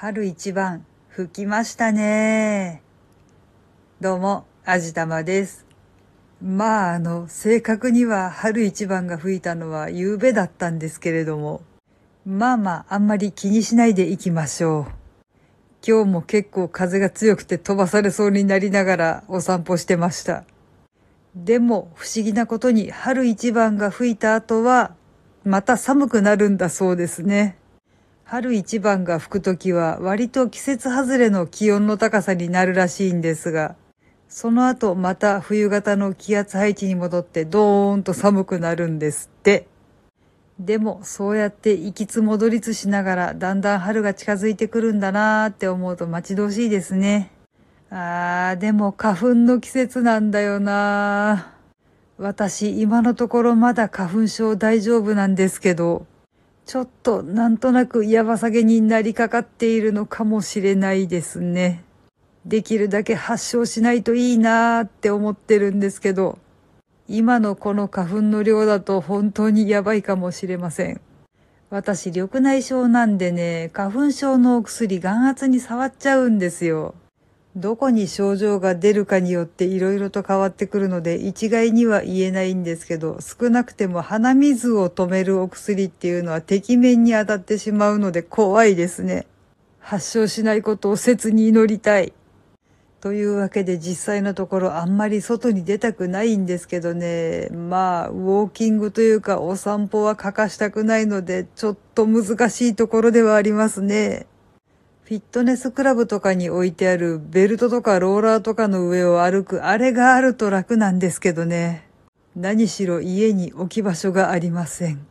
春一番吹きましたね。どうも、あじたまです。まあ、あの、正確には春一番が吹いたのは夕べだったんですけれども、まあまあ、あんまり気にしないでいきましょう。今日も結構風が強くて飛ばされそうになりながらお散歩してました。でも、不思議なことに春一番が吹いた後は、また寒くなるんだそうですね。春一番が吹くときは割と季節外れの気温の高さになるらしいんですが、その後また冬型の気圧配置に戻ってドーンと寒くなるんですって。でもそうやって行きつ戻りつしながらだんだん春が近づいてくるんだなーって思うと待ち遠しいですね。あー、でも花粉の季節なんだよなー。私今のところまだ花粉症大丈夫なんですけど、ちょっとなんとなくやばさげになりかかっているのかもしれないですね。できるだけ発症しないといいなーって思ってるんですけど、今のこの花粉の量だと本当にやばいかもしれません。私、緑内障なんでね、花粉症のお薬眼圧に触っちゃうんですよ。どこに症状が出るかによって色々と変わってくるので一概には言えないんですけど、少なくても鼻水を止めるお薬っていうのは適面に当たってしまうので怖いですね。発症しないことを切に祈りたい。というわけで実際のところあんまり外に出たくないんですけどね。まあ、ウォーキングというかお散歩は欠かしたくないので、ちょっと難しいところではありますね。フィットネスクラブとかに置いてあるベルトとかローラーとかの上を歩くあれがあると楽なんですけどね。何しろ家に置き場所がありません。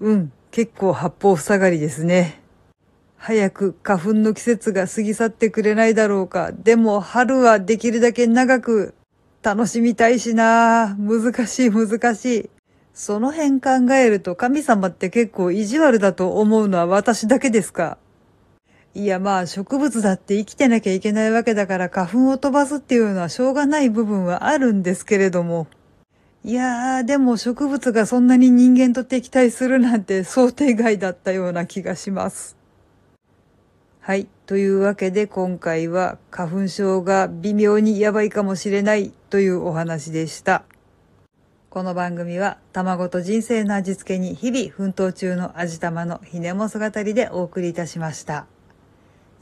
うん、結構八方塞がりですね。早く花粉の季節が過ぎ去ってくれないだろうか。でも春はできるだけ長く楽しみたいしな難しい難しい。その辺考えると神様って結構意地悪だと思うのは私だけですか？いやまあ植物だって生きてなきゃいけないわけだから花粉を飛ばすっていうのはしょうがない部分はあるんですけれども。いやーでも植物がそんなに人間と敵対するなんて想定外だったような気がします。はい。というわけで今回は花粉症が微妙にやばいかもしれないというお話でした。この番組は卵と人生の味付けに日々奮闘中の味玉のひねも姿りでお送りいたしました。